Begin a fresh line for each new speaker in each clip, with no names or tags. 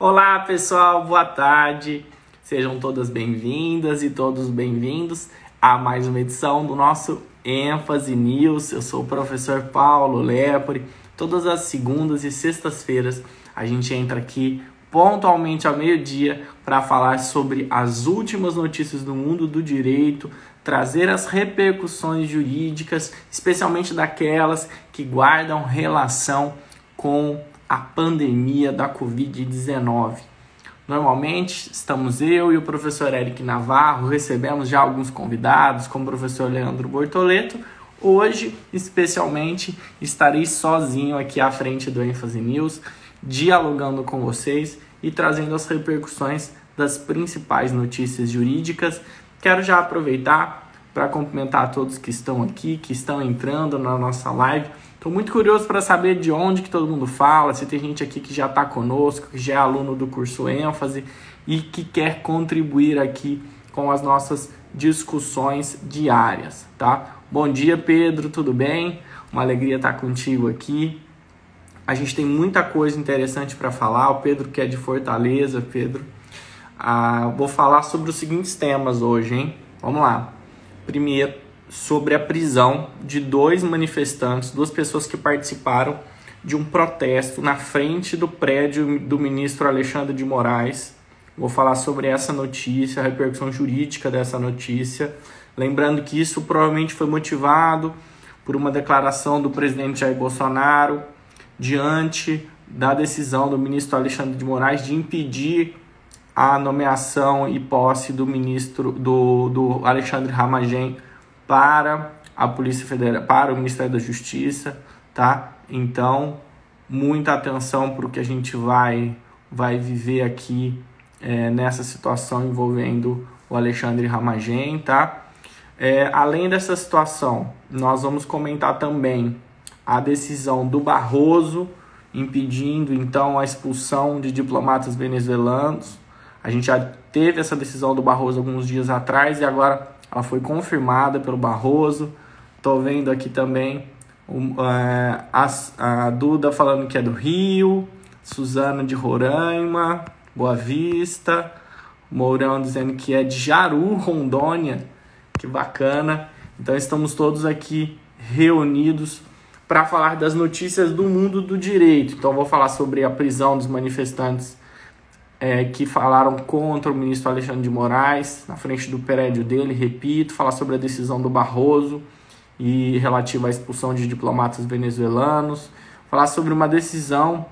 Olá pessoal, boa tarde. Sejam todas bem-vindas e todos bem-vindos a mais uma edição do nosso ênfase news. Eu sou o professor Paulo Lepore. Todas as segundas e sextas-feiras a gente entra aqui pontualmente ao meio-dia para falar sobre as últimas notícias do mundo do direito, trazer as repercussões jurídicas, especialmente daquelas que guardam relação com a pandemia da Covid-19. Normalmente estamos eu e o professor Eric Navarro, recebemos já alguns convidados, como o professor Leandro Bortoleto. Hoje, especialmente, estarei sozinho aqui à frente do ênfase News, dialogando com vocês e trazendo as repercussões das principais notícias jurídicas. Quero já aproveitar para cumprimentar todos que estão aqui, que estão entrando na nossa live Estou muito curioso para saber de onde que todo mundo fala, se tem gente aqui que já está conosco, que já é aluno do curso ênfase e que quer contribuir aqui com as nossas discussões diárias, tá? Bom dia, Pedro, tudo bem? Uma alegria estar contigo aqui. A gente tem muita coisa interessante para falar. O Pedro que é de Fortaleza, Pedro. Ah, vou falar sobre os seguintes temas hoje, hein? Vamos lá. Primeiro, sobre a prisão de dois manifestantes, duas pessoas que participaram de um protesto na frente do prédio do ministro Alexandre de Moraes. Vou falar sobre essa notícia, a repercussão jurídica dessa notícia. Lembrando que isso provavelmente foi motivado por uma declaração do presidente Jair Bolsonaro diante da decisão do ministro Alexandre de Moraes de impedir a nomeação e posse do ministro do, do Alexandre Ramagem para a Polícia Federal, para o Ministério da Justiça, tá? Então, muita atenção para o que a gente vai, vai viver aqui é, nessa situação envolvendo o Alexandre Ramagem, tá? É, além dessa situação, nós vamos comentar também a decisão do Barroso impedindo então a expulsão de diplomatas venezuelanos. A gente já teve essa decisão do Barroso alguns dias atrás e agora ela foi confirmada pelo Barroso. Tô vendo aqui também um, é, a, a Duda falando que é do Rio, Suzana de Roraima, Boa Vista, Mourão dizendo que é de Jaru, Rondônia. Que bacana. Então estamos todos aqui reunidos para falar das notícias do mundo do direito. Então vou falar sobre a prisão dos manifestantes é, que falaram contra o ministro Alexandre de Moraes, na frente do prédio dele, repito, falar sobre a decisão do Barroso e relativa à expulsão de diplomatas venezuelanos, falar sobre uma decisão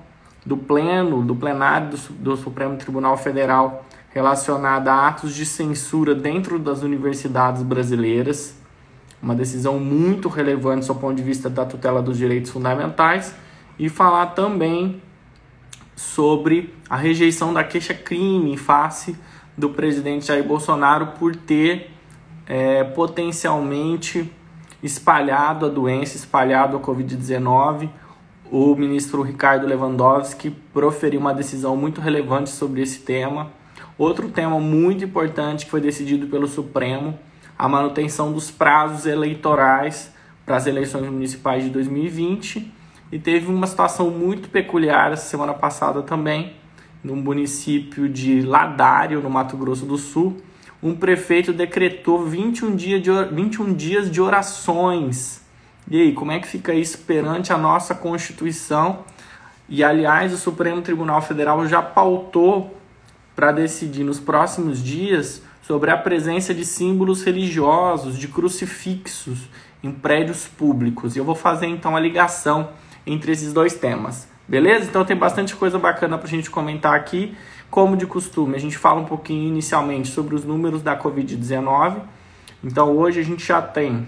do pleno, do plenário do, do Supremo Tribunal Federal relacionada a atos de censura dentro das universidades brasileiras, uma decisão muito relevante do ponto de vista da tutela dos direitos fundamentais, e falar também sobre a rejeição da queixa-crime em face do presidente Jair Bolsonaro por ter é, potencialmente espalhado a doença, espalhado a Covid-19. O ministro Ricardo Lewandowski proferiu uma decisão muito relevante sobre esse tema. Outro tema muito importante que foi decidido pelo Supremo, a manutenção dos prazos eleitorais para as eleições municipais de 2020 e teve uma situação muito peculiar essa semana passada também, no município de Ladário, no Mato Grosso do Sul. Um prefeito decretou 21, dia de, 21 dias de orações. E aí, como é que fica isso perante a nossa Constituição? E aliás, o Supremo Tribunal Federal já pautou para decidir nos próximos dias sobre a presença de símbolos religiosos, de crucifixos em prédios públicos. E eu vou fazer então a ligação entre esses dois temas. Beleza? Então tem bastante coisa bacana para a gente comentar aqui. Como de costume, a gente fala um pouquinho inicialmente sobre os números da Covid-19. Então hoje a gente já tem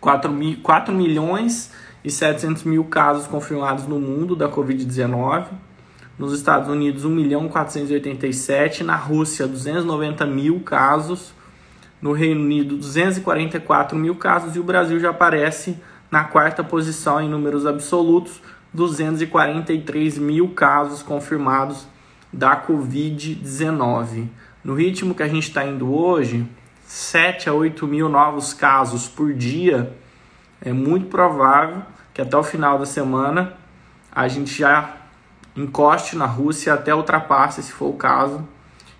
4, mil, 4 milhões e 700 mil casos confirmados no mundo da Covid-19. Nos Estados Unidos, 1 milhão 487. Na Rússia, 290 mil casos. No Reino Unido, 244 mil casos. E o Brasil já aparece na quarta posição em números absolutos, 243 mil casos confirmados da Covid-19. No ritmo que a gente está indo hoje, 7 a 8 mil novos casos por dia, é muito provável que até o final da semana a gente já encoste na Rússia até ultrapasse, se for o caso,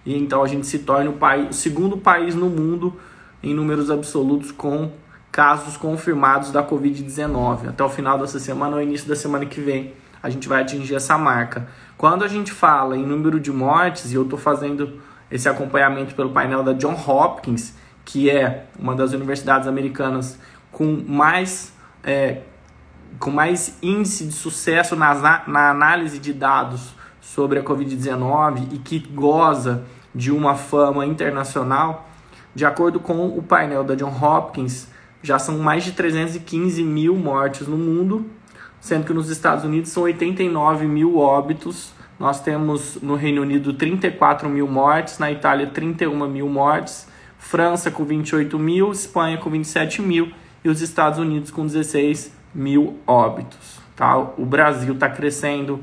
e então a gente se torne o, país, o segundo país no mundo em números absolutos com casos confirmados da Covid-19. Até o final dessa semana ou início da semana que vem, a gente vai atingir essa marca. Quando a gente fala em número de mortes, e eu estou fazendo esse acompanhamento pelo painel da John Hopkins, que é uma das universidades americanas com mais, é, com mais índice de sucesso nas, na análise de dados sobre a Covid-19 e que goza de uma fama internacional, de acordo com o painel da John Hopkins, já são mais de 315 mil mortes no mundo, sendo que nos Estados Unidos são 89 mil óbitos. Nós temos no Reino Unido 34 mil mortes, na Itália 31 mil mortes, França com 28 mil, Espanha com 27 mil e os Estados Unidos com 16 mil óbitos. Tá? O Brasil está crescendo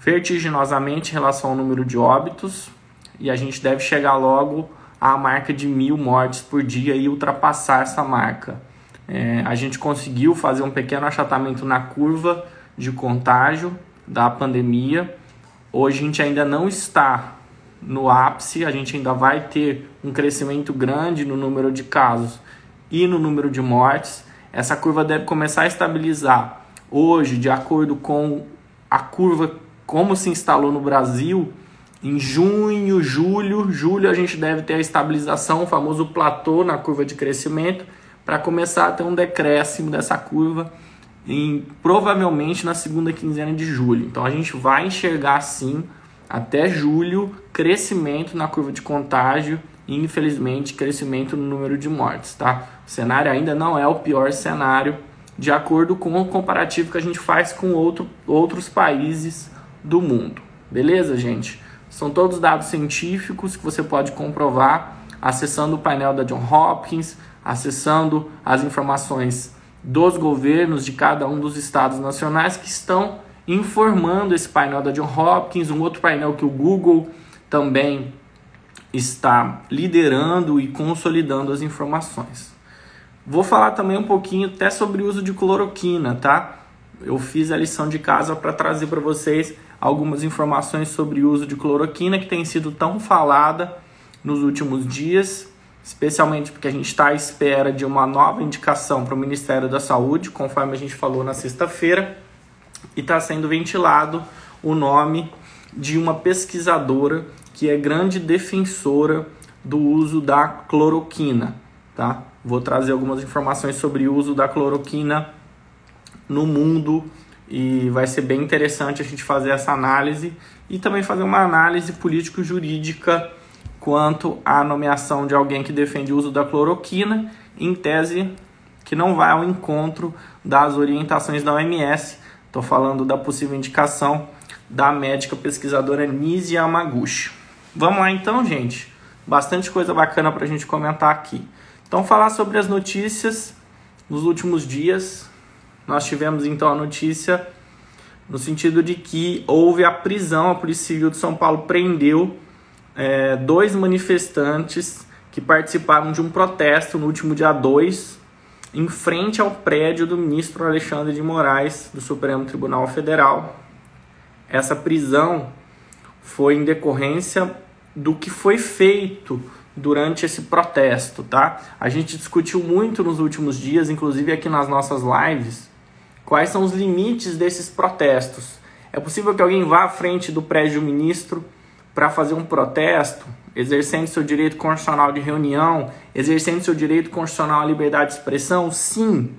vertiginosamente em relação ao número de óbitos e a gente deve chegar logo à marca de mil mortes por dia e ultrapassar essa marca. É, a gente conseguiu fazer um pequeno achatamento na curva de contágio da pandemia. Hoje a gente ainda não está no ápice, a gente ainda vai ter um crescimento grande no número de casos e no número de mortes. Essa curva deve começar a estabilizar. Hoje, de acordo com a curva como se instalou no Brasil, em junho, julho, julho a gente deve ter a estabilização, o famoso platô na curva de crescimento, para começar a ter um decréscimo dessa curva em provavelmente na segunda quinzena de julho. Então a gente vai enxergar sim até julho crescimento na curva de contágio e infelizmente crescimento no número de mortes, tá? O cenário ainda não é o pior cenário de acordo com o comparativo que a gente faz com outro, outros países do mundo. Beleza, gente? São todos dados científicos que você pode comprovar acessando o painel da John Hopkins, acessando as informações dos governos de cada um dos estados nacionais que estão informando esse painel da John Hopkins, um outro painel que o Google também está liderando e consolidando as informações. Vou falar também um pouquinho até sobre o uso de cloroquina, tá? Eu fiz a lição de casa para trazer para vocês algumas informações sobre o uso de cloroquina que tem sido tão falada nos últimos dias, especialmente porque a gente está à espera de uma nova indicação para o Ministério da Saúde, conforme a gente falou na sexta-feira, e está sendo ventilado o nome de uma pesquisadora que é grande defensora do uso da cloroquina, tá? Vou trazer algumas informações sobre o uso da cloroquina no mundo e vai ser bem interessante a gente fazer essa análise e também fazer uma análise político-jurídica quanto à nomeação de alguém que defende o uso da cloroquina, em tese que não vai ao encontro das orientações da OMS. Estou falando da possível indicação da médica pesquisadora Nise Yamaguchi. Vamos lá então, gente. Bastante coisa bacana para a gente comentar aqui. Então, falar sobre as notícias nos últimos dias, nós tivemos então a notícia no sentido de que houve a prisão, a Polícia Civil de São Paulo prendeu é, dois manifestantes que participaram de um protesto no último dia 2, em frente ao prédio do ministro Alexandre de Moraes, do Supremo Tribunal Federal. Essa prisão foi em decorrência do que foi feito durante esse protesto, tá? A gente discutiu muito nos últimos dias, inclusive aqui nas nossas lives, Quais são os limites desses protestos? É possível que alguém vá à frente do prédio ministro para fazer um protesto, exercendo seu direito constitucional de reunião, exercendo seu direito constitucional à liberdade de expressão? Sim,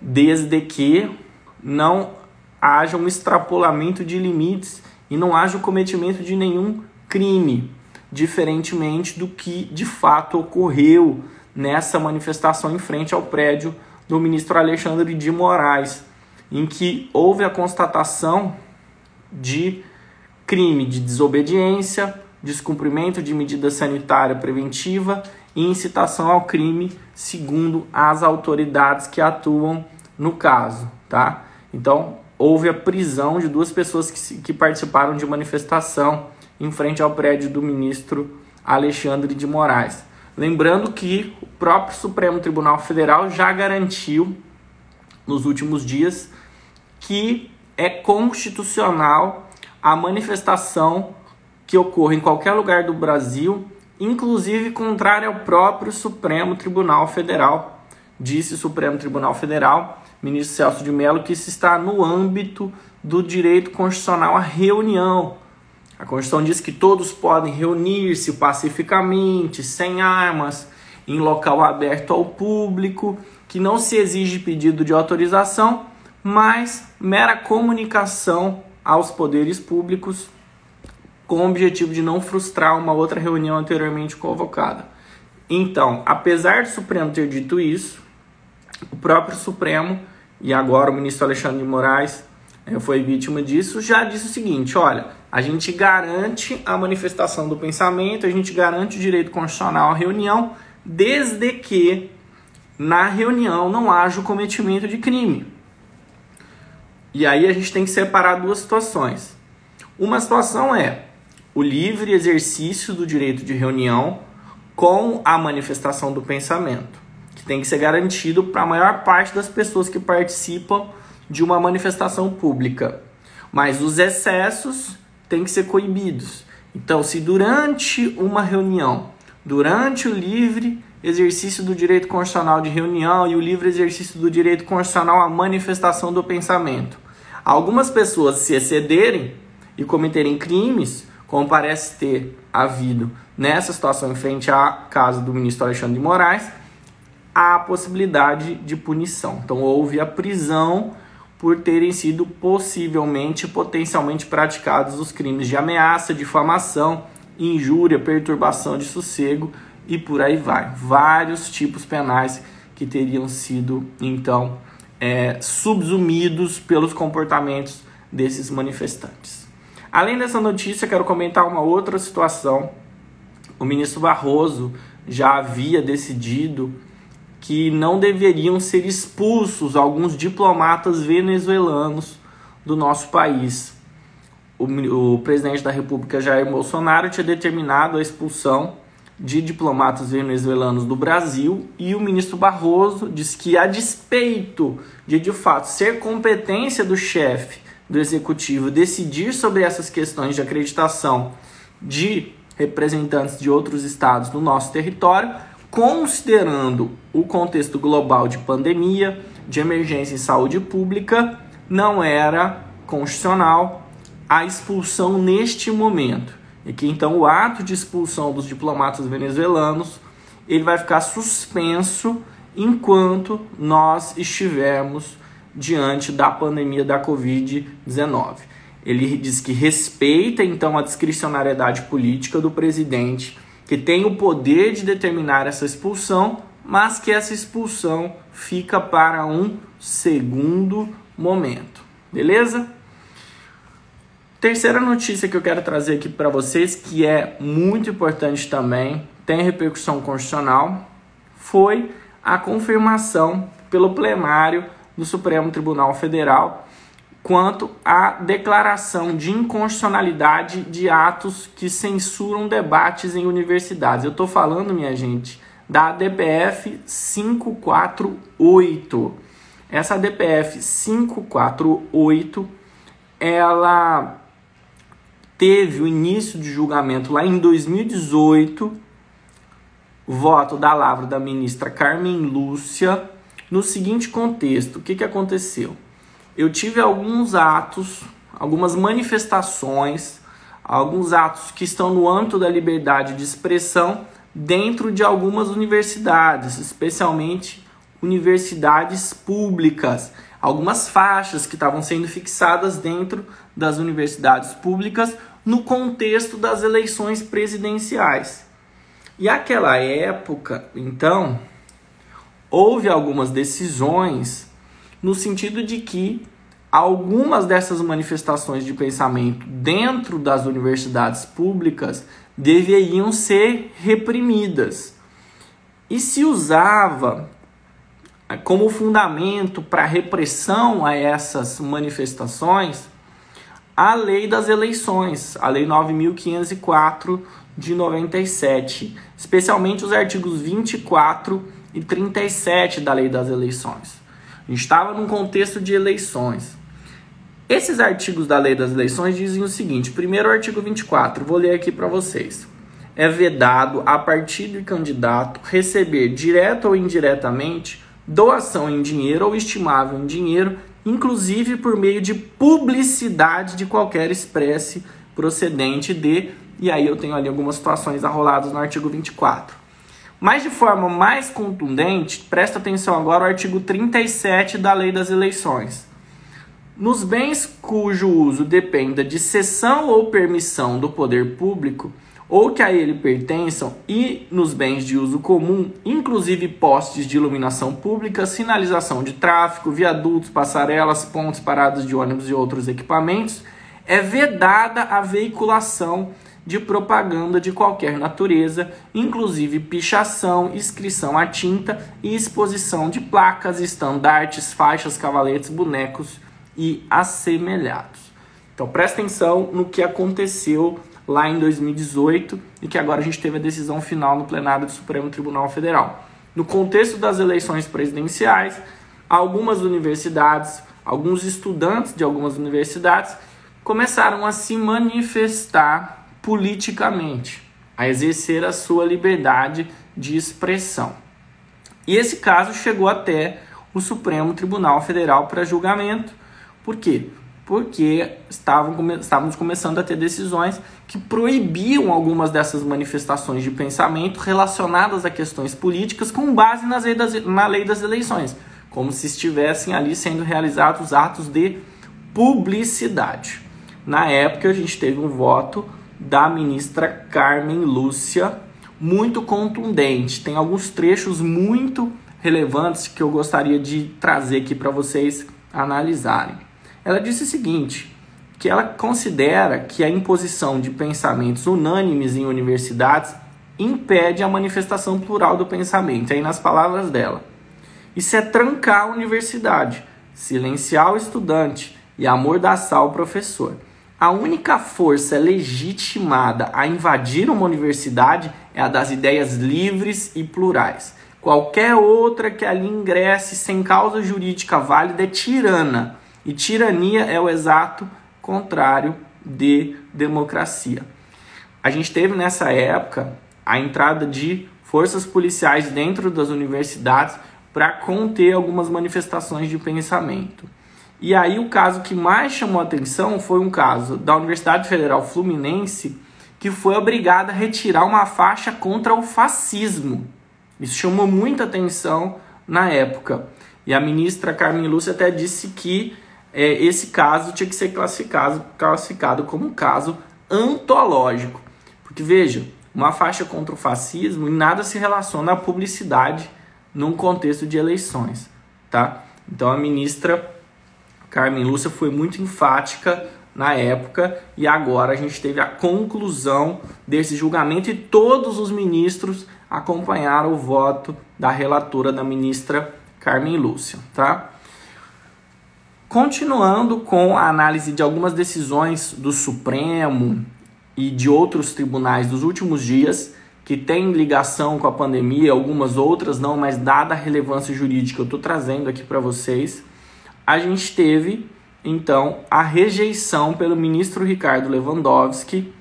desde que não haja um extrapolamento de limites e não haja o cometimento de nenhum crime, diferentemente do que de fato ocorreu nessa manifestação em frente ao prédio do ministro Alexandre de Moraes em que houve a constatação de crime de desobediência, descumprimento de medida sanitária preventiva e incitação ao crime, segundo as autoridades que atuam no caso, tá? Então, houve a prisão de duas pessoas que, que participaram de manifestação em frente ao prédio do ministro Alexandre de Moraes. Lembrando que o próprio Supremo Tribunal Federal já garantiu nos últimos dias que é constitucional a manifestação que ocorra em qualquer lugar do Brasil, inclusive contrária ao próprio Supremo Tribunal Federal. Disse o Supremo Tribunal Federal, ministro Celso de Mello, que isso está no âmbito do direito constitucional à reunião. A Constituição diz que todos podem reunir-se pacificamente, sem armas, em local aberto ao público, que não se exige pedido de autorização, mas mera comunicação aos poderes públicos com o objetivo de não frustrar uma outra reunião anteriormente convocada. Então, apesar do Supremo ter dito isso, o próprio Supremo e agora o ministro Alexandre de Moraes eh, foi vítima disso, já disse o seguinte: olha, a gente garante a manifestação do pensamento, a gente garante o direito constitucional à reunião, desde que na reunião não haja o cometimento de crime. E aí a gente tem que separar duas situações. Uma situação é o livre exercício do direito de reunião com a manifestação do pensamento, que tem que ser garantido para a maior parte das pessoas que participam de uma manifestação pública. Mas os excessos têm que ser coibidos. Então, se durante uma reunião, durante o livre exercício do direito constitucional de reunião e o livre exercício do direito constitucional à manifestação do pensamento, algumas pessoas se excederem e cometerem crimes, como parece ter havido nessa situação em frente à casa do ministro Alexandre de Moraes, há a possibilidade de punição. Então houve a prisão por terem sido possivelmente, potencialmente praticados os crimes de ameaça, difamação, injúria, perturbação de sossego e por aí vai. Vários tipos penais que teriam sido então é, subsumidos pelos comportamentos desses manifestantes. Além dessa notícia, quero comentar uma outra situação. O ministro Barroso já havia decidido que não deveriam ser expulsos alguns diplomatas venezuelanos do nosso país. O, o presidente da República, Jair Bolsonaro, tinha determinado a expulsão de diplomatas venezuelanos do Brasil e o ministro Barroso diz que, a despeito de de fato ser competência do chefe do executivo decidir sobre essas questões de acreditação de representantes de outros estados no nosso território, considerando o contexto global de pandemia, de emergência em saúde pública, não era constitucional a expulsão neste momento e que então o ato de expulsão dos diplomatas venezuelanos ele vai ficar suspenso enquanto nós estivermos diante da pandemia da Covid-19. Ele diz que respeita então a discricionariedade política do presidente, que tem o poder de determinar essa expulsão, mas que essa expulsão fica para um segundo momento. Beleza? Terceira notícia que eu quero trazer aqui para vocês, que é muito importante também, tem repercussão constitucional, foi a confirmação pelo plenário do Supremo Tribunal Federal quanto à declaração de inconstitucionalidade de atos que censuram debates em universidades. Eu estou falando, minha gente, da DPF 548. Essa DPF 548, ela teve o início de julgamento lá em 2018, voto da lavra da ministra Carmen Lúcia, no seguinte contexto: o que, que aconteceu? Eu tive alguns atos, algumas manifestações, alguns atos que estão no âmbito da liberdade de expressão dentro de algumas universidades, especialmente universidades públicas. Algumas faixas que estavam sendo fixadas dentro das universidades públicas no contexto das eleições presidenciais. E aquela época, então, houve algumas decisões no sentido de que algumas dessas manifestações de pensamento dentro das universidades públicas deveriam ser reprimidas. E se usava como fundamento para repressão a essas manifestações a lei das eleições, a lei 9504 de 97, especialmente os artigos 24 e 37 da lei das eleições. A gente estava num contexto de eleições. Esses artigos da lei das eleições dizem o seguinte: primeiro, o artigo 24, vou ler aqui para vocês. É vedado a partido e candidato receber, direto ou indiretamente, doação em dinheiro ou estimável em dinheiro, inclusive por meio de publicidade de qualquer espécie procedente de. E aí eu tenho ali algumas situações arroladas no artigo 24. Mas de forma mais contundente, presta atenção agora ao artigo 37 da Lei das Eleições. Nos bens cujo uso dependa de cessão ou permissão do poder público, ou que a ele pertençam, e nos bens de uso comum, inclusive postes de iluminação pública, sinalização de tráfego, viadutos, passarelas, pontes, paradas de ônibus e outros equipamentos, é vedada a veiculação de propaganda de qualquer natureza, inclusive pichação, inscrição à tinta e exposição de placas, estandartes, faixas, cavaletes, bonecos e assemelhados. Então presta atenção no que aconteceu lá em 2018 e que agora a gente teve a decisão final no plenário do Supremo Tribunal Federal. No contexto das eleições presidenciais, algumas universidades, alguns estudantes de algumas universidades começaram a se manifestar politicamente, a exercer a sua liberdade de expressão. E esse caso chegou até o Supremo Tribunal Federal para julgamento. Por quê? Porque estavam, estávamos começando a ter decisões que proibiam algumas dessas manifestações de pensamento relacionadas a questões políticas com base nas lei das, na lei das eleições, como se estivessem ali sendo realizados atos de publicidade. Na época, a gente teve um voto da ministra Carmen Lúcia, muito contundente. Tem alguns trechos muito relevantes que eu gostaria de trazer aqui para vocês analisarem. Ela disse o seguinte: que ela considera que a imposição de pensamentos unânimes em universidades impede a manifestação plural do pensamento. Aí nas palavras dela, isso é trancar a universidade, silenciar o estudante e amordaçar o professor. A única força legitimada a invadir uma universidade é a das ideias livres e plurais. Qualquer outra que ali ingresse sem causa jurídica válida é tirana. E tirania é o exato contrário de democracia. A gente teve nessa época a entrada de forças policiais dentro das universidades para conter algumas manifestações de pensamento. E aí o caso que mais chamou atenção foi um caso da Universidade Federal Fluminense que foi obrigada a retirar uma faixa contra o fascismo. Isso chamou muita atenção na época. E a ministra Carmen Lúcia até disse que é, esse caso tinha que ser classificado, classificado como um caso antológico. Porque veja, uma faixa contra o fascismo em nada se relaciona à publicidade num contexto de eleições. Tá? Então a ministra Carmen Lúcia foi muito enfática na época e agora a gente teve a conclusão desse julgamento e todos os ministros acompanharam o voto da relatora da ministra Carmen Lúcia, tá? Continuando com a análise de algumas decisões do Supremo e de outros tribunais dos últimos dias que têm ligação com a pandemia, algumas outras não, mas dada a relevância jurídica eu estou trazendo aqui para vocês a gente teve então a rejeição pelo ministro Ricardo Lewandowski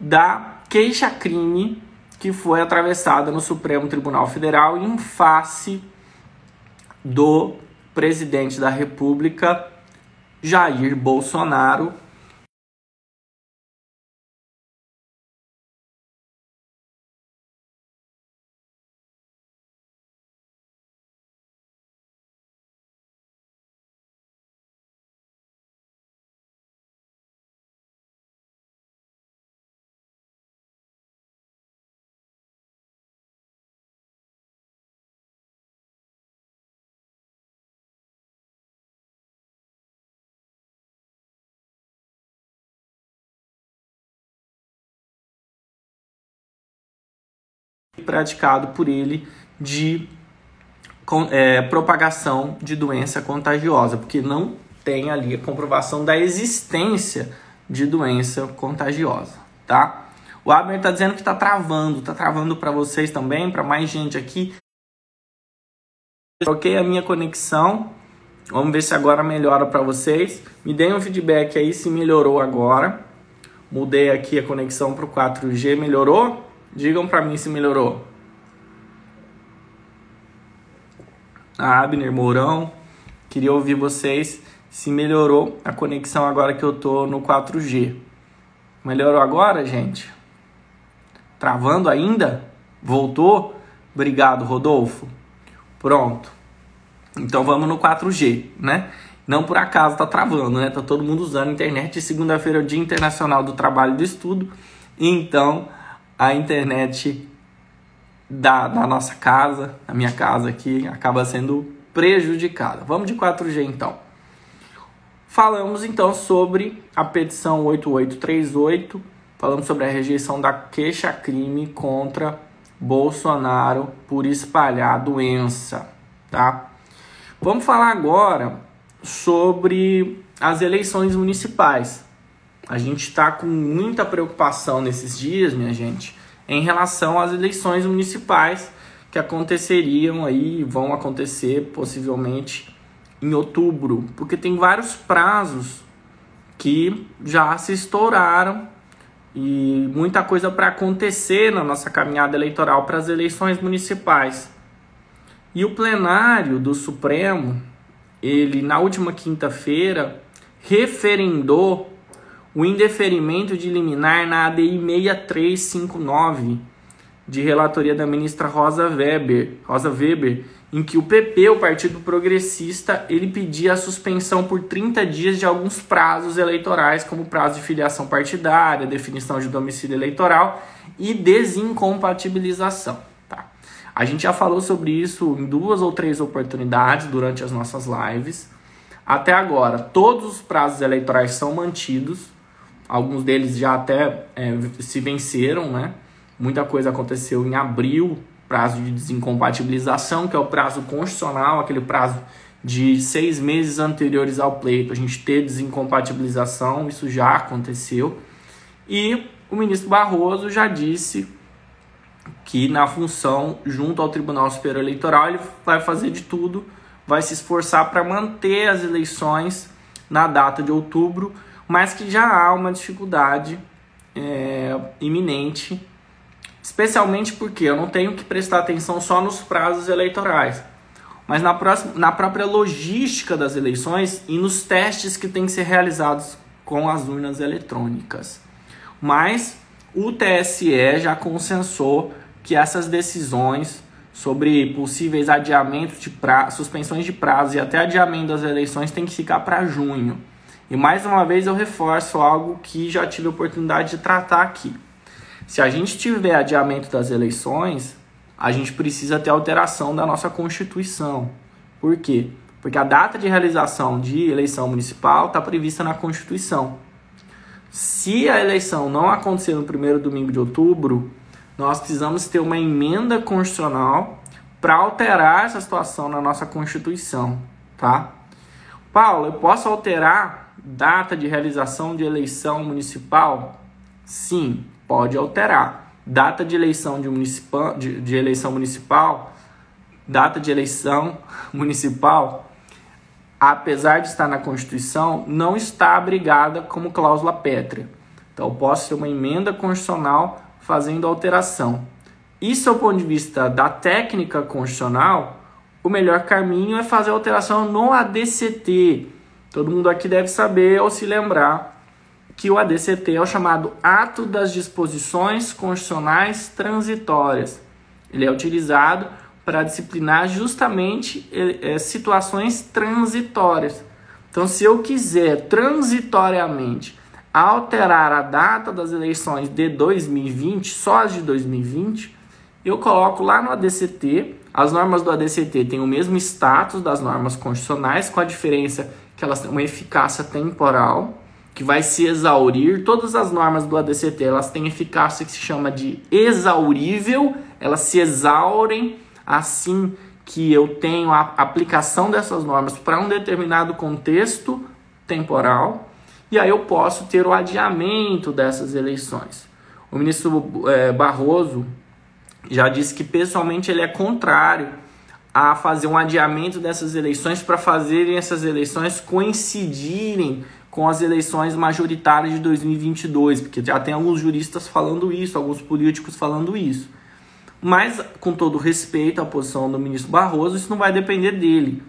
da queixa-crime que foi atravessada no Supremo Tribunal Federal em face do presidente da República Jair Bolsonaro praticado por ele de é, propagação de doença contagiosa, porque não tem ali a comprovação da existência de doença contagiosa, tá? O Abner está dizendo que está travando, está travando para vocês também, para mais gente aqui. Troquei a minha conexão Vamos ver se agora melhora para vocês. Me deem um feedback aí se melhorou agora. Mudei aqui a conexão para o 4G, melhorou? Digam para mim se melhorou. Abner Mourão, queria ouvir vocês se melhorou a conexão agora que eu tô no 4G. Melhorou agora, gente? Travando ainda? Voltou? Obrigado, Rodolfo. Pronto. Então vamos no 4G, né? Não por acaso tá travando, né? Tá todo mundo usando a internet. Segunda-feira é o Dia Internacional do Trabalho e do Estudo. Então a internet da, da nossa casa, a minha casa aqui, acaba sendo prejudicada. Vamos de 4G então. Falamos então sobre a petição 8838, falamos sobre a rejeição da queixa-crime contra Bolsonaro por espalhar doença, tá? Vamos falar agora sobre as eleições municipais. A gente está com muita preocupação nesses dias, minha gente, em relação às eleições municipais que aconteceriam aí, vão acontecer possivelmente em outubro, porque tem vários prazos que já se estouraram e muita coisa para acontecer na nossa caminhada eleitoral para as eleições municipais. E o plenário do Supremo, ele na última quinta-feira referendou o indeferimento de liminar na ADI 6359 de relatoria da ministra Rosa Weber, Rosa Weber, em que o PP, o Partido Progressista, ele pedia a suspensão por 30 dias de alguns prazos eleitorais, como prazo de filiação partidária, definição de domicílio eleitoral e desincompatibilização. Tá? A gente já falou sobre isso em duas ou três oportunidades durante as nossas lives. Até agora, todos os prazos eleitorais são mantidos, alguns deles já até é, se venceram, né? Muita coisa aconteceu em abril, prazo de desincompatibilização, que é o prazo constitucional, aquele prazo de seis meses anteriores ao pleito, a gente ter desincompatibilização, isso já aconteceu. E o ministro Barroso já disse que na função junto ao Tribunal Superior Eleitoral ele vai fazer de tudo, vai se esforçar para manter as eleições na data de outubro, mas que já há uma dificuldade é, iminente especialmente porque eu não tenho que prestar atenção só nos prazos eleitorais, mas na, próxima, na própria logística das eleições e nos testes que têm que ser realizados com as urnas eletrônicas. Mas o TSE já consensou que essas decisões sobre possíveis adiamentos de pra... suspensões de prazo e até adiamento das eleições tem que ficar para junho. E mais uma vez eu reforço algo que já tive oportunidade de tratar aqui. Se a gente tiver adiamento das eleições, a gente precisa ter alteração da nossa Constituição. Por quê? Porque a data de realização de eleição municipal está prevista na Constituição. Se a eleição não acontecer no primeiro domingo de outubro, nós precisamos ter uma emenda constitucional para alterar essa situação na nossa Constituição, tá? Paulo, eu posso alterar data de realização de eleição municipal? Sim, pode alterar. Data de eleição de, municipal, de, de eleição municipal, data de eleição municipal, apesar de estar na Constituição, não está abrigada como cláusula pétrea. Então, posso ser uma emenda constitucional fazendo alteração. E, do ponto de vista da técnica constitucional, o melhor caminho é fazer alteração no ADCT. Todo mundo aqui deve saber ou se lembrar que o ADCT é o chamado Ato das Disposições Constitucionais Transitórias. Ele é utilizado para disciplinar justamente é, situações transitórias. Então, se eu quiser transitoriamente alterar a data das eleições de 2020, só as de 2020, eu coloco lá no ADCT. As normas do ADCT têm o mesmo status das normas constitucionais, com a diferença que elas têm uma eficácia temporal que vai se exaurir. Todas as normas do ADCT elas têm eficácia que se chama de exaurível, elas se exaurem assim que eu tenho a aplicação dessas normas para um determinado contexto temporal, e aí eu posso ter o adiamento dessas eleições. O ministro é, Barroso já disse que pessoalmente ele é contrário a fazer um adiamento dessas eleições para fazerem essas eleições coincidirem com as eleições majoritárias de 2022, porque já tem alguns juristas falando isso, alguns políticos falando isso. Mas, com todo respeito à posição do ministro Barroso, isso não vai depender dele.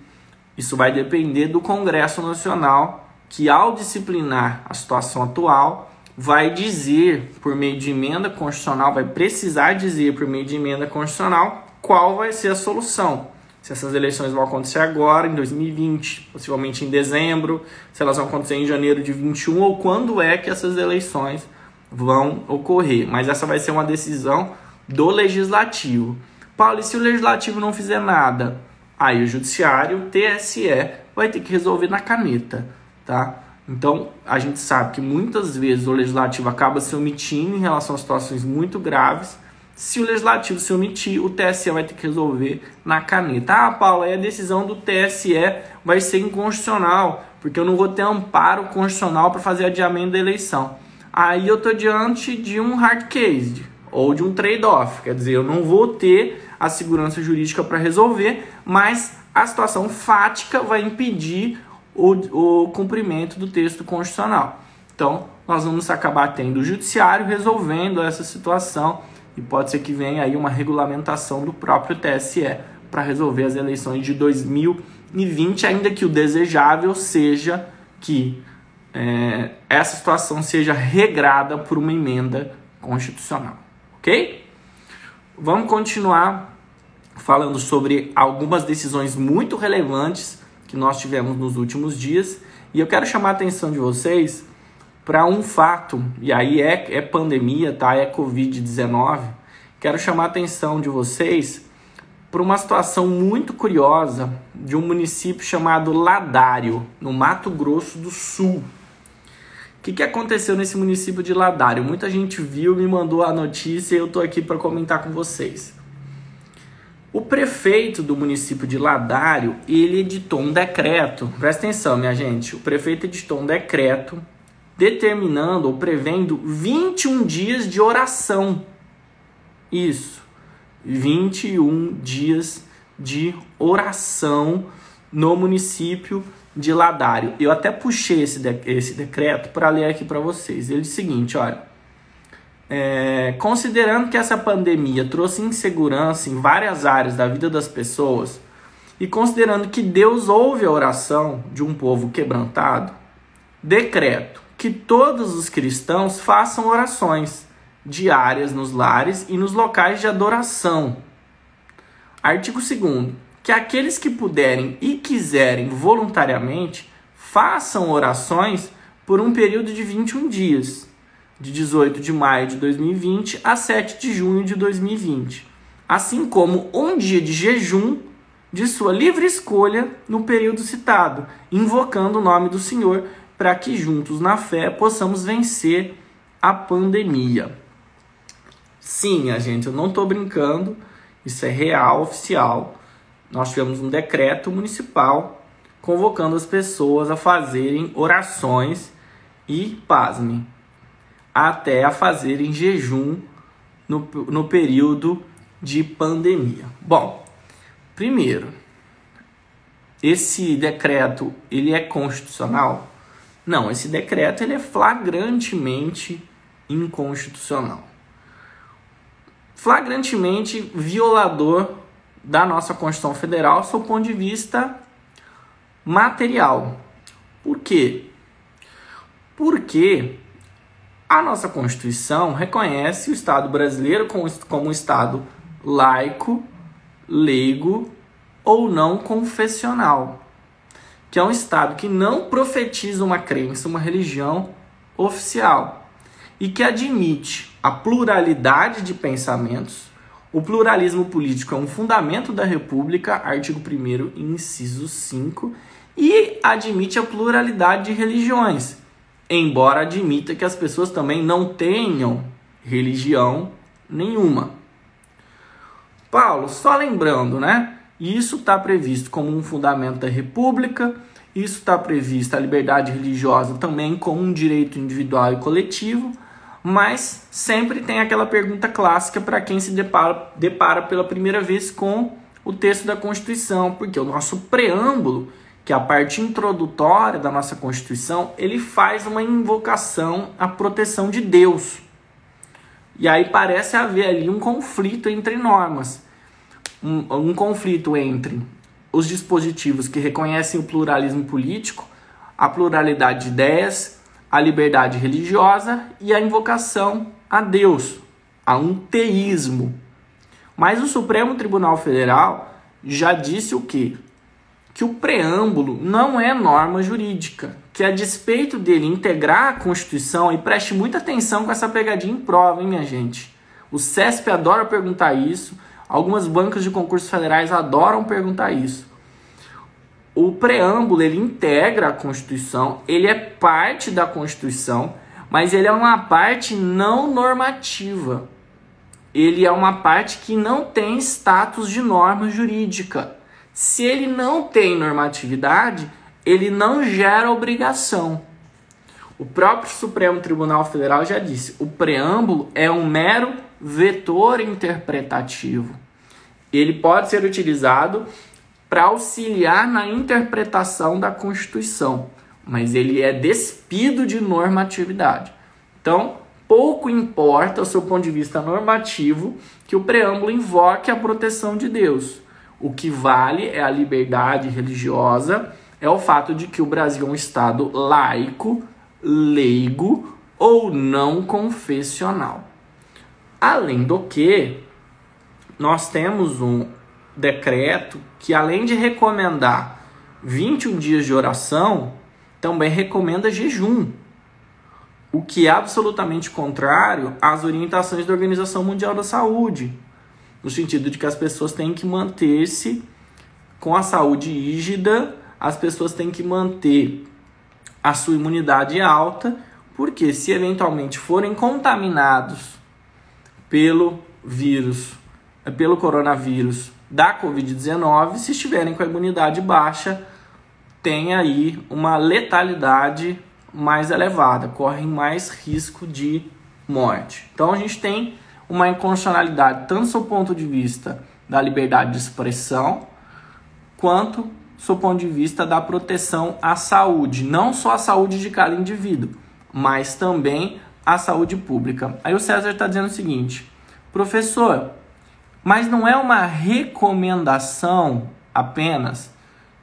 Isso vai depender do Congresso Nacional, que, ao disciplinar a situação atual, vai dizer, por meio de emenda constitucional, vai precisar dizer, por meio de emenda constitucional, qual vai ser a solução se essas eleições vão acontecer agora, em 2020, possivelmente em dezembro, se elas vão acontecer em janeiro de 21 ou quando é que essas eleições vão ocorrer. Mas essa vai ser uma decisão do legislativo. Paulo, e se o legislativo não fizer nada? Aí o judiciário, o TSE, vai ter que resolver na caneta, tá? Então, a gente sabe que muitas vezes o legislativo acaba se omitindo em relação a situações muito graves se o legislativo se omitir, o TSE vai ter que resolver na caneta. Ah, Paulo, aí a decisão do TSE vai ser inconstitucional, porque eu não vou ter amparo constitucional para fazer adiamento da eleição. Aí eu estou diante de um hard case ou de um trade-off, quer dizer, eu não vou ter a segurança jurídica para resolver, mas a situação fática vai impedir o, o cumprimento do texto constitucional. Então, nós vamos acabar tendo o judiciário resolvendo essa situação e pode ser que venha aí uma regulamentação do próprio TSE para resolver as eleições de 2020, ainda que o desejável seja que é, essa situação seja regrada por uma emenda constitucional, ok? Vamos continuar falando sobre algumas decisões muito relevantes que nós tivemos nos últimos dias e eu quero chamar a atenção de vocês para um fato, e aí é, é pandemia, tá? É Covid-19. Quero chamar a atenção de vocês para uma situação muito curiosa de um município chamado Ladário, no Mato Grosso do Sul. O que, que aconteceu nesse município de Ladário? Muita gente viu, me mandou a notícia e eu estou aqui para comentar com vocês. O prefeito do município de Ladário, ele editou um decreto. Presta atenção, minha gente. O prefeito editou um decreto determinando ou prevendo 21 dias de oração. Isso. 21 dias de oração no município de Ladário. Eu até puxei esse, de, esse decreto para ler aqui para vocês. Ele diz o seguinte, olha. É, considerando que essa pandemia trouxe insegurança em várias áreas da vida das pessoas e considerando que Deus ouve a oração de um povo quebrantado, decreto que todos os cristãos façam orações diárias nos lares e nos locais de adoração. Artigo 2 que aqueles que puderem e quiserem voluntariamente façam orações por um período de 21 dias, de 18 de maio de 2020 a 7 de junho de 2020, assim como um dia de jejum de sua livre escolha no período citado, invocando o nome do Senhor para que juntos na fé possamos vencer a pandemia. Sim, a gente, eu não estou brincando, isso é real, oficial. Nós tivemos um decreto municipal convocando as pessoas a fazerem orações e, pasme, até a fazerem jejum no, no período de pandemia. Bom, primeiro, esse decreto ele é constitucional? Não, esse decreto ele é flagrantemente inconstitucional. Flagrantemente violador da nossa Constituição Federal, sob o ponto de vista material. Por quê? Porque a nossa Constituição reconhece o Estado brasileiro como, como um Estado laico, leigo ou não confessional que é um Estado que não profetiza uma crença, uma religião oficial e que admite a pluralidade de pensamentos. O pluralismo político é um fundamento da República, artigo 1, inciso 5, e admite a pluralidade de religiões, embora admita que as pessoas também não tenham religião nenhuma. Paulo, só lembrando, né? Isso está previsto como um fundamento da República, isso está previsto a liberdade religiosa também como um direito individual e coletivo, mas sempre tem aquela pergunta clássica para quem se depara, depara pela primeira vez com o texto da Constituição, porque o nosso preâmbulo, que é a parte introdutória da nossa Constituição, ele faz uma invocação à proteção de Deus. E aí parece haver ali um conflito entre normas. Um, um conflito entre os dispositivos que reconhecem o pluralismo político, a pluralidade de ideias, a liberdade religiosa e a invocação a Deus, a um teísmo. Mas o Supremo Tribunal Federal já disse o quê? Que o preâmbulo não é norma jurídica, que a despeito dele integrar a Constituição, e preste muita atenção com essa pegadinha em prova, hein, minha gente? O CESP adora perguntar isso, algumas bancas de concursos federais adoram perguntar isso. O preâmbulo, ele integra a Constituição, ele é parte da Constituição, mas ele é uma parte não normativa. Ele é uma parte que não tem status de norma jurídica. Se ele não tem normatividade, ele não gera obrigação. O próprio Supremo Tribunal Federal já disse: o preâmbulo é um mero vetor interpretativo. Ele pode ser utilizado para auxiliar na interpretação da Constituição, mas ele é despido de normatividade. Então, pouco importa, do seu ponto de vista normativo, que o preâmbulo invoque a proteção de Deus. O que vale é a liberdade religiosa, é o fato de que o Brasil é um Estado laico, leigo ou não confessional. Além do que, nós temos um decreto que, além de recomendar 21 dias de oração, também recomenda jejum, o que é absolutamente contrário às orientações da Organização Mundial da Saúde, no sentido de que as pessoas têm que manter-se com a saúde rígida, as pessoas têm que manter a sua imunidade alta, porque se eventualmente forem contaminados pelo vírus, pelo coronavírus da Covid-19, se estiverem com a imunidade baixa, tem aí uma letalidade mais elevada, correm mais risco de morte. Então a gente tem uma inconstitucionalidade tanto do ponto de vista da liberdade de expressão, quanto do ponto de vista da proteção à saúde, não só a saúde de cada indivíduo, mas também a saúde pública. Aí o César está dizendo o seguinte, professor, mas não é uma recomendação apenas?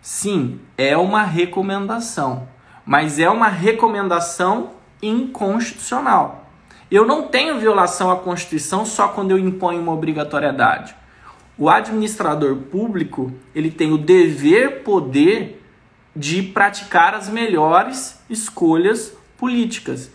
Sim, é uma recomendação, mas é uma recomendação inconstitucional. Eu não tenho violação à Constituição só quando eu imponho uma obrigatoriedade. O administrador público, ele tem o dever poder de praticar as melhores escolhas políticas,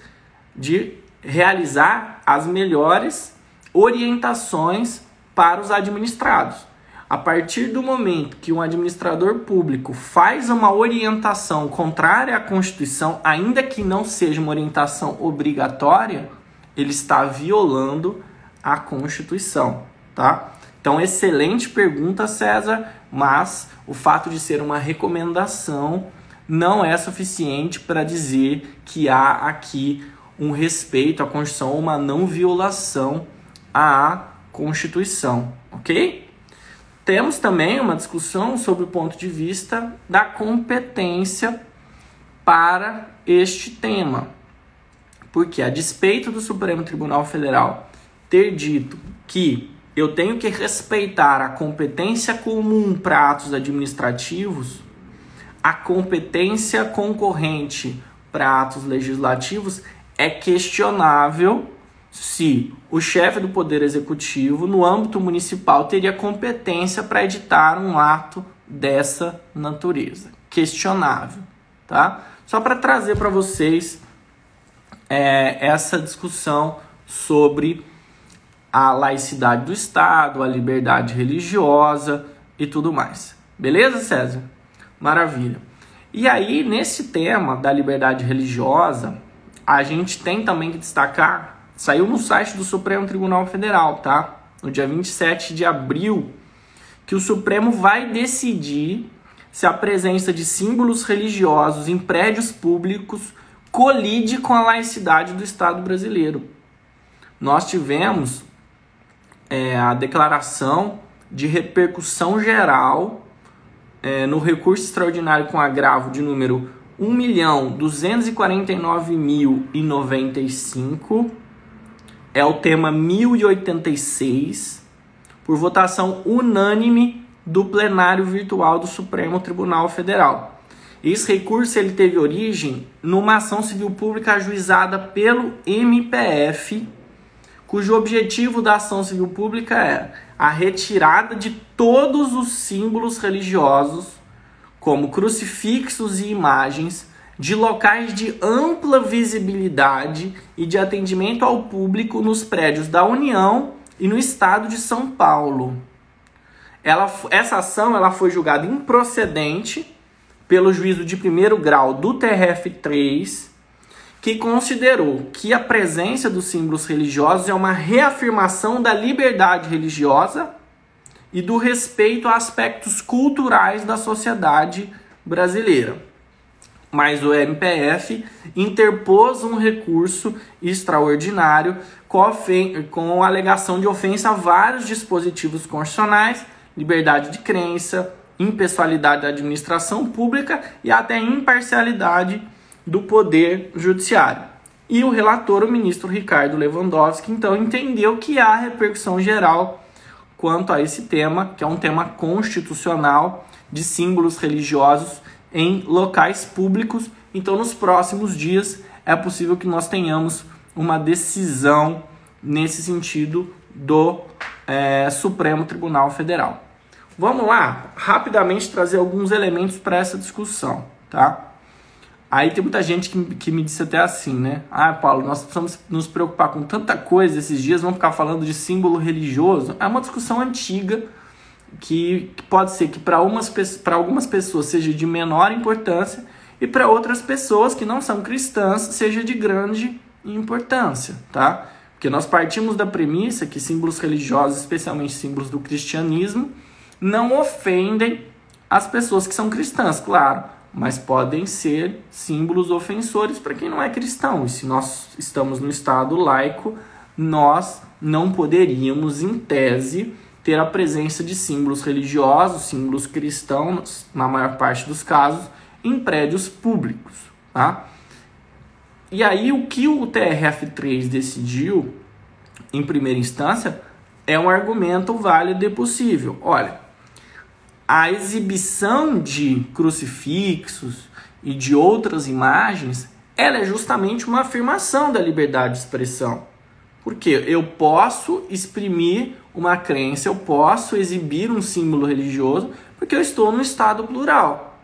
de realizar as melhores orientações para os administrados. A partir do momento que um administrador público faz uma orientação contrária à Constituição, ainda que não seja uma orientação obrigatória, ele está violando a Constituição, tá? Então, excelente pergunta, César, mas o fato de ser uma recomendação não é suficiente para dizer que há aqui um respeito à Constituição uma não violação à Constituição, ok? Temos também uma discussão sobre o ponto de vista da competência para este tema. Porque, a despeito do Supremo Tribunal Federal ter dito que eu tenho que respeitar a competência comum para atos administrativos, a competência concorrente para atos legislativos é questionável se o chefe do Poder Executivo, no âmbito municipal, teria competência para editar um ato dessa natureza. Questionável, tá? Só para trazer para vocês é, essa discussão sobre a laicidade do Estado, a liberdade religiosa e tudo mais. Beleza, César? Maravilha. E aí, nesse tema da liberdade religiosa, a gente tem também que destacar Saiu no site do Supremo Tribunal Federal, tá? No dia 27 de abril, que o Supremo vai decidir se a presença de símbolos religiosos em prédios públicos colide com a laicidade do Estado brasileiro. Nós tivemos é, a declaração de repercussão geral é, no recurso extraordinário com agravo de número 1.249.095 é o tema 1086 por votação unânime do plenário virtual do Supremo Tribunal Federal. Esse recurso ele teve origem numa ação civil pública ajuizada pelo MPF, cujo objetivo da ação civil pública era a retirada de todos os símbolos religiosos, como crucifixos e imagens, de locais de ampla visibilidade e de atendimento ao público nos prédios da União e no estado de São Paulo. Ela, essa ação ela foi julgada improcedente pelo juízo de primeiro grau do TRF3, que considerou que a presença dos símbolos religiosos é uma reafirmação da liberdade religiosa e do respeito a aspectos culturais da sociedade brasileira. Mas o MPF interpôs um recurso extraordinário com, com alegação de ofensa a vários dispositivos constitucionais, liberdade de crença, impessoalidade da administração pública e até imparcialidade do poder judiciário. E o relator, o ministro Ricardo Lewandowski, então entendeu que há repercussão geral quanto a esse tema, que é um tema constitucional de símbolos religiosos em locais públicos. Então, nos próximos dias, é possível que nós tenhamos uma decisão nesse sentido do é, Supremo Tribunal Federal. Vamos lá, rapidamente trazer alguns elementos para essa discussão, tá? Aí tem muita gente que, que me disse até assim, né? Ah, Paulo, nós precisamos nos preocupar com tanta coisa esses dias, vamos ficar falando de símbolo religioso. É uma discussão antiga que, que pode ser que para algumas pessoas seja de menor importância e para outras pessoas que não são cristãs seja de grande importância, tá? Porque nós partimos da premissa que símbolos religiosos, especialmente símbolos do cristianismo, não ofendem as pessoas que são cristãs, claro, mas podem ser símbolos ofensores para quem não é cristão. E se nós estamos no Estado laico, nós não poderíamos, em tese, ter a presença de símbolos religiosos, símbolos cristãos, na maior parte dos casos, em prédios públicos. Tá? E aí, o que o TRF3 decidiu, em primeira instância, é um argumento válido e possível. Olha, a exibição de crucifixos e de outras imagens, ela é justamente uma afirmação da liberdade de expressão. Porque eu posso exprimir uma crença, eu posso exibir um símbolo religioso, porque eu estou no estado plural.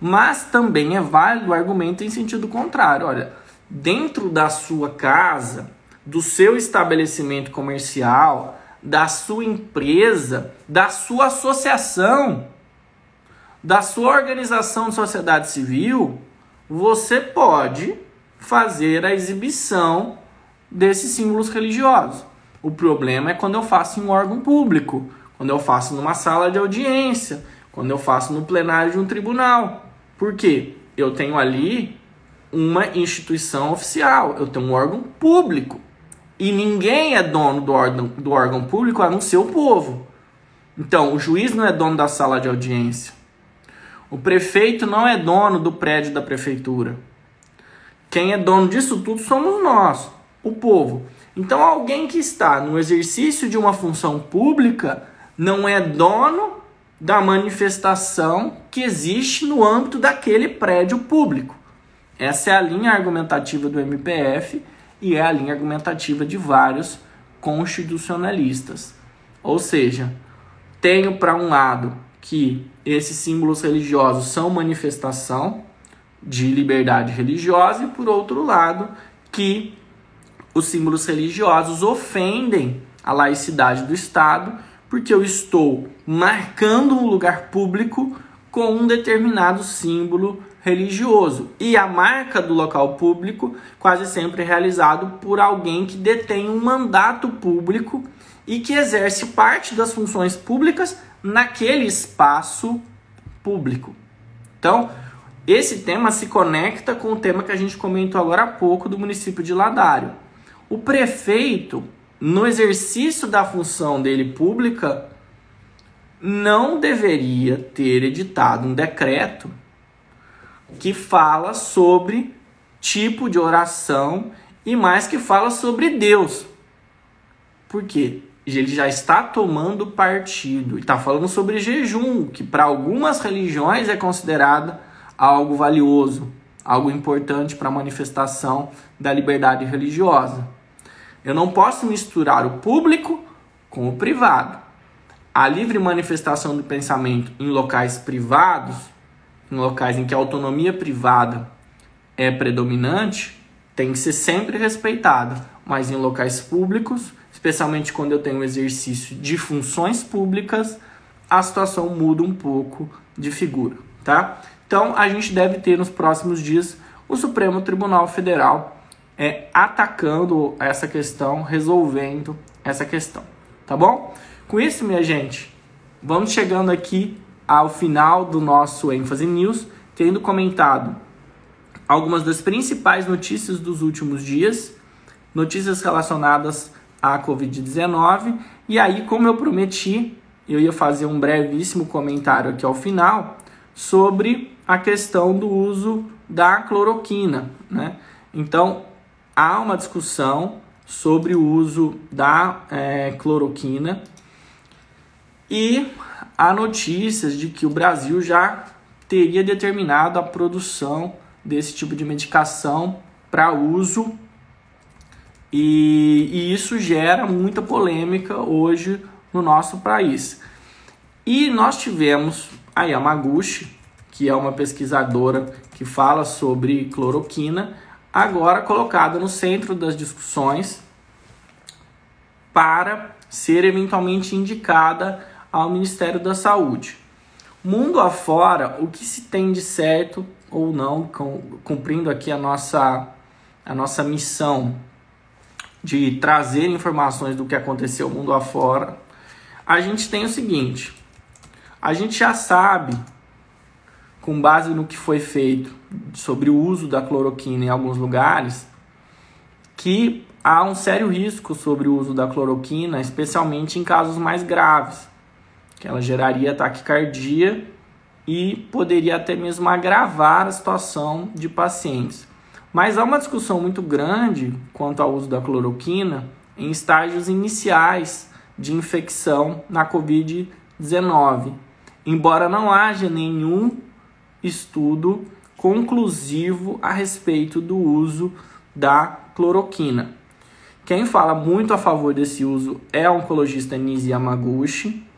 Mas também é válido o argumento em sentido contrário. Olha, dentro da sua casa, do seu estabelecimento comercial, da sua empresa, da sua associação, da sua organização de sociedade civil, você pode fazer a exibição desses símbolos religiosos. O problema é quando eu faço em um órgão público, quando eu faço numa sala de audiência, quando eu faço no plenário de um tribunal. Por quê? Eu tenho ali uma instituição oficial, eu tenho um órgão público. E ninguém é dono do órgão, do órgão público a não ser o povo. Então, o juiz não é dono da sala de audiência. O prefeito não é dono do prédio da prefeitura. Quem é dono disso tudo somos nós, o povo. Então, alguém que está no exercício de uma função pública não é dono da manifestação que existe no âmbito daquele prédio público. Essa é a linha argumentativa do MPF e é a linha argumentativa de vários constitucionalistas. Ou seja, tenho para um lado que esses símbolos religiosos são manifestação de liberdade religiosa e por outro lado que os símbolos religiosos ofendem a laicidade do Estado porque eu estou marcando um lugar público com um determinado símbolo religioso. E a marca do local público quase sempre é realizado por alguém que detém um mandato público e que exerce parte das funções públicas naquele espaço público. Então, esse tema se conecta com o tema que a gente comentou agora há pouco do município de Ladário. O prefeito no exercício da função dele pública, não deveria ter editado um decreto que fala sobre tipo de oração e mais que fala sobre Deus. Por quê? Ele já está tomando partido e está falando sobre jejum, que para algumas religiões é considerada algo valioso, algo importante para a manifestação da liberdade religiosa. Eu não posso misturar o público com o privado. A livre manifestação do pensamento em locais privados, em locais em que a autonomia privada é predominante, tem que ser sempre respeitada, mas em locais públicos, especialmente quando eu tenho um exercício de funções públicas, a situação muda um pouco de figura, tá? Então, a gente deve ter nos próximos dias o Supremo Tribunal Federal é, atacando essa questão, resolvendo essa questão, tá bom? Com isso, minha gente, vamos chegando aqui ao final do nosso ênfase news, tendo comentado algumas das principais notícias dos últimos dias, notícias relacionadas à Covid-19, e aí, como eu prometi, eu ia fazer um brevíssimo comentário aqui ao final sobre a questão do uso da cloroquina, né? Então, há uma discussão sobre o uso da é, cloroquina e há notícias de que o Brasil já teria determinado a produção desse tipo de medicação para uso e, e, isso gera muita polêmica hoje no nosso país. E nós tivemos a Yamaguchi, que é uma pesquisadora que fala sobre cloroquina, agora colocada no centro das discussões para ser eventualmente indicada ao Ministério da Saúde. Mundo afora, o que se tem de certo ou não, cumprindo aqui a nossa, a nossa missão de trazer informações do que aconteceu mundo afora, a gente tem o seguinte: a gente já sabe, com base no que foi feito sobre o uso da cloroquina em alguns lugares, que há um sério risco sobre o uso da cloroquina, especialmente em casos mais graves, que ela geraria taquicardia e poderia até mesmo agravar a situação de pacientes. Mas há uma discussão muito grande quanto ao uso da cloroquina em estágios iniciais de infecção na Covid-19, embora não haja nenhum estudo conclusivo a respeito do uso da cloroquina. Quem fala muito a favor desse uso é a oncologista Nisi Yamaguchi,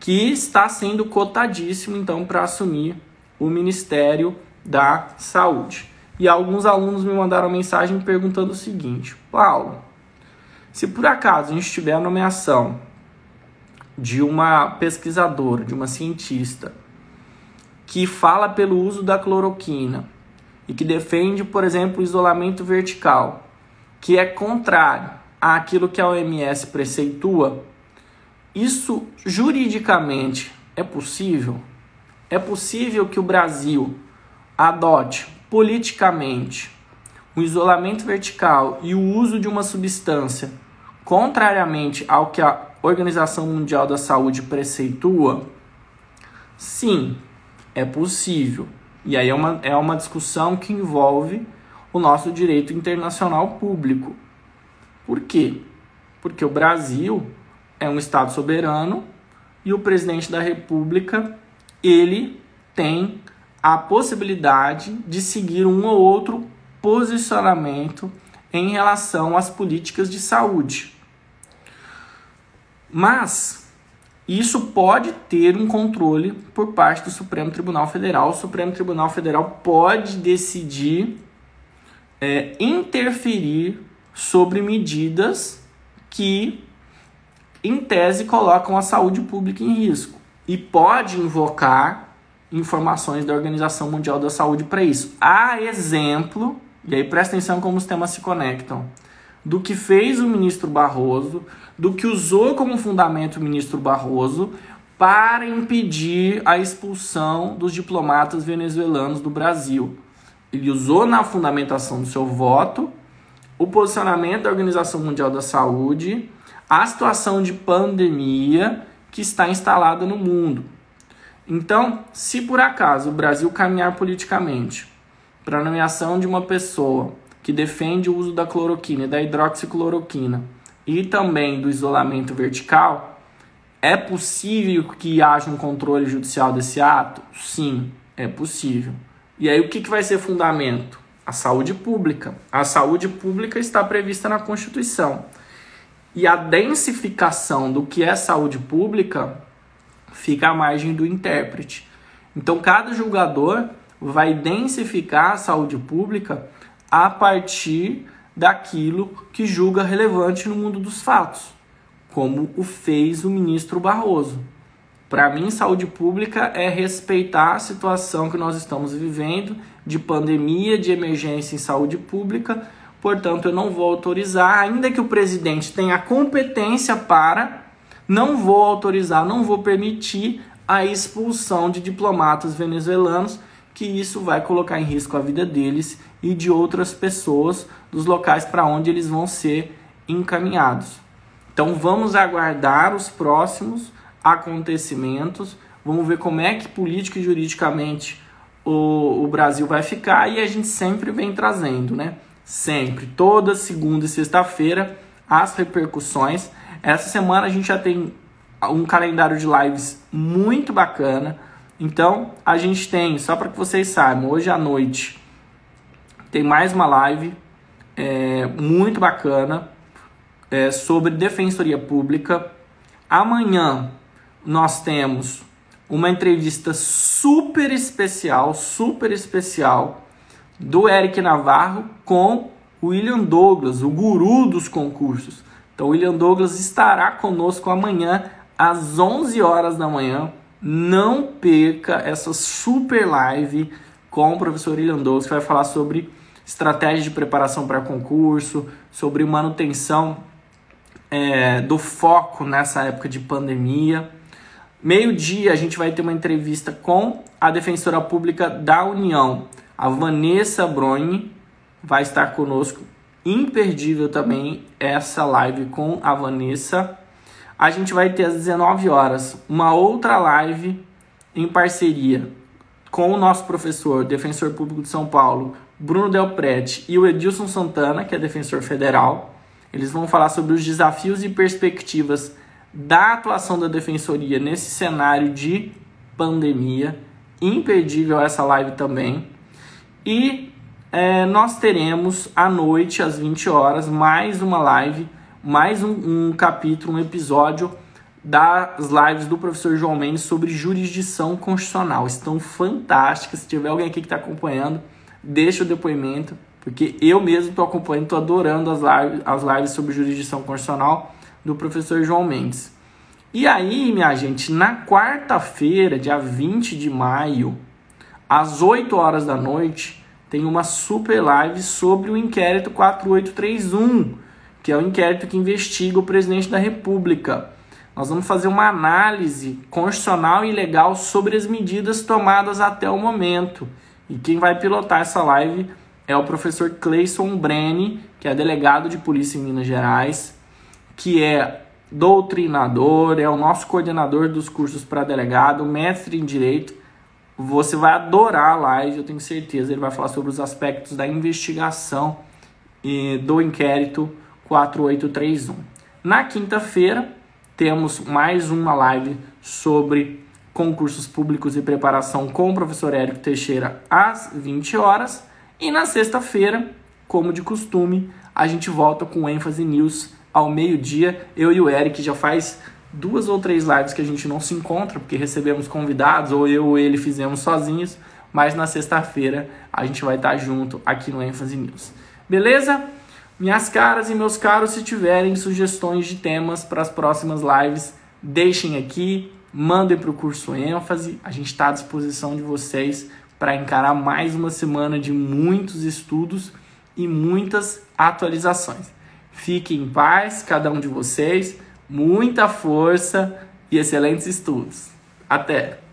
que está sendo cotadíssimo então para assumir o Ministério da Saúde. E alguns alunos me mandaram mensagem perguntando o seguinte: Paulo, se por acaso a gente tiver a nomeação de uma pesquisadora, de uma cientista, que fala pelo uso da cloroquina e que defende, por exemplo, o isolamento vertical, que é contrário àquilo que a OMS preceitua, isso juridicamente é possível? É possível que o Brasil adote politicamente o isolamento vertical e o uso de uma substância contrariamente ao que a Organização Mundial da Saúde preceitua? Sim, é possível. E aí é uma, é uma discussão que envolve o nosso direito internacional público. Por quê? Porque o Brasil é um Estado soberano e o presidente da República ele tem a possibilidade de seguir um ou outro posicionamento em relação às políticas de saúde. Mas isso pode ter um controle por parte do Supremo Tribunal Federal. O Supremo Tribunal Federal pode decidir é, interferir sobre medidas que, em tese, colocam a saúde pública em risco e pode invocar informações da Organização Mundial da Saúde para isso. Há exemplo, e aí presta atenção como os temas se conectam, do que fez o ministro Barroso do que usou como fundamento o ministro Barroso para impedir a expulsão dos diplomatas venezuelanos do Brasil. Ele usou na fundamentação do seu voto o posicionamento da Organização Mundial da Saúde, a situação de pandemia que está instalada no mundo. Então, se por acaso o Brasil caminhar politicamente para a nomeação de uma pessoa que defende o uso da cloroquina e da hidroxicloroquina e também do isolamento vertical, é possível que haja um controle judicial desse ato? Sim, é possível. E aí o que, que vai ser fundamento? A saúde pública. A saúde pública está prevista na Constituição. E a densificação do que é saúde pública fica à margem do intérprete. Então, cada julgador vai densificar a saúde pública a partir daquilo que julga relevante no mundo dos fatos, como o fez o ministro Barroso. Para mim, saúde pública é respeitar a situação que nós estamos vivendo de pandemia, de emergência em saúde pública. Portanto, eu não vou autorizar, ainda que o presidente tenha competência para, não vou autorizar, não vou permitir a expulsão de diplomatas venezuelanos, que isso vai colocar em risco a vida deles e de outras pessoas dos locais para onde eles vão ser encaminhados. Então vamos aguardar os próximos acontecimentos, vamos ver como é que política e juridicamente o, o Brasil vai ficar e a gente sempre vem trazendo, né? Sempre, toda segunda e sexta-feira, as repercussões. Essa semana a gente já tem um calendário de lives muito bacana. Então, a gente tem, só para que vocês saibam, hoje à noite tem mais uma live é, muito bacana é, sobre defensoria pública. Amanhã nós temos uma entrevista super especial, super especial do Eric Navarro com William Douglas, o guru dos concursos. Então, William Douglas estará conosco amanhã às 11 horas da manhã. Não perca essa super live com o professor William Douglas, que vai falar sobre estratégia de preparação para concurso, sobre manutenção é, do foco nessa época de pandemia. Meio-dia a gente vai ter uma entrevista com a defensora pública da União, a Vanessa Broni, vai estar conosco. Imperdível também essa live com a Vanessa. A gente vai ter às 19 horas uma outra live em parceria com o nosso professor, defensor público de São Paulo, Bruno Del Prete, e o Edilson Santana, que é defensor federal. Eles vão falar sobre os desafios e perspectivas da atuação da defensoria nesse cenário de pandemia. Imperdível essa live também. E é, nós teremos à noite, às 20 horas, mais uma live, mais um, um capítulo, um episódio das lives do professor João Mendes sobre jurisdição constitucional. Estão fantásticas. Se tiver alguém aqui que está acompanhando, deixa o depoimento, porque eu mesmo estou acompanhando, estou adorando as lives, as lives sobre jurisdição constitucional do professor João Mendes. E aí, minha gente, na quarta-feira, dia 20 de maio, às 8 horas da noite, tem uma super live sobre o inquérito 4831, que é o inquérito que investiga o presidente da República. Nós vamos fazer uma análise constitucional e legal sobre as medidas tomadas até o momento. E quem vai pilotar essa live é o professor Cleison Brenni, que é delegado de polícia em Minas Gerais, que é doutrinador, é o nosso coordenador dos cursos para delegado, mestre em direito. Você vai adorar a live, eu tenho certeza. Ele vai falar sobre os aspectos da investigação e do inquérito 4831. Na quinta-feira, temos mais uma live sobre concursos públicos e preparação com o professor Érico Teixeira às 20 horas. E na sexta-feira, como de costume, a gente volta com ênfase news ao meio-dia. Eu e o Eric já faz duas ou três lives que a gente não se encontra, porque recebemos convidados, ou eu ou ele fizemos sozinhos, mas na sexta-feira a gente vai estar junto aqui no ênfase news. Beleza? Minhas caras e meus caros, se tiverem sugestões de temas para as próximas lives, deixem aqui, mandem para o curso ênfase. A gente está à disposição de vocês para encarar mais uma semana de muitos estudos e muitas atualizações. Fiquem em paz, cada um de vocês, muita força e excelentes estudos. Até!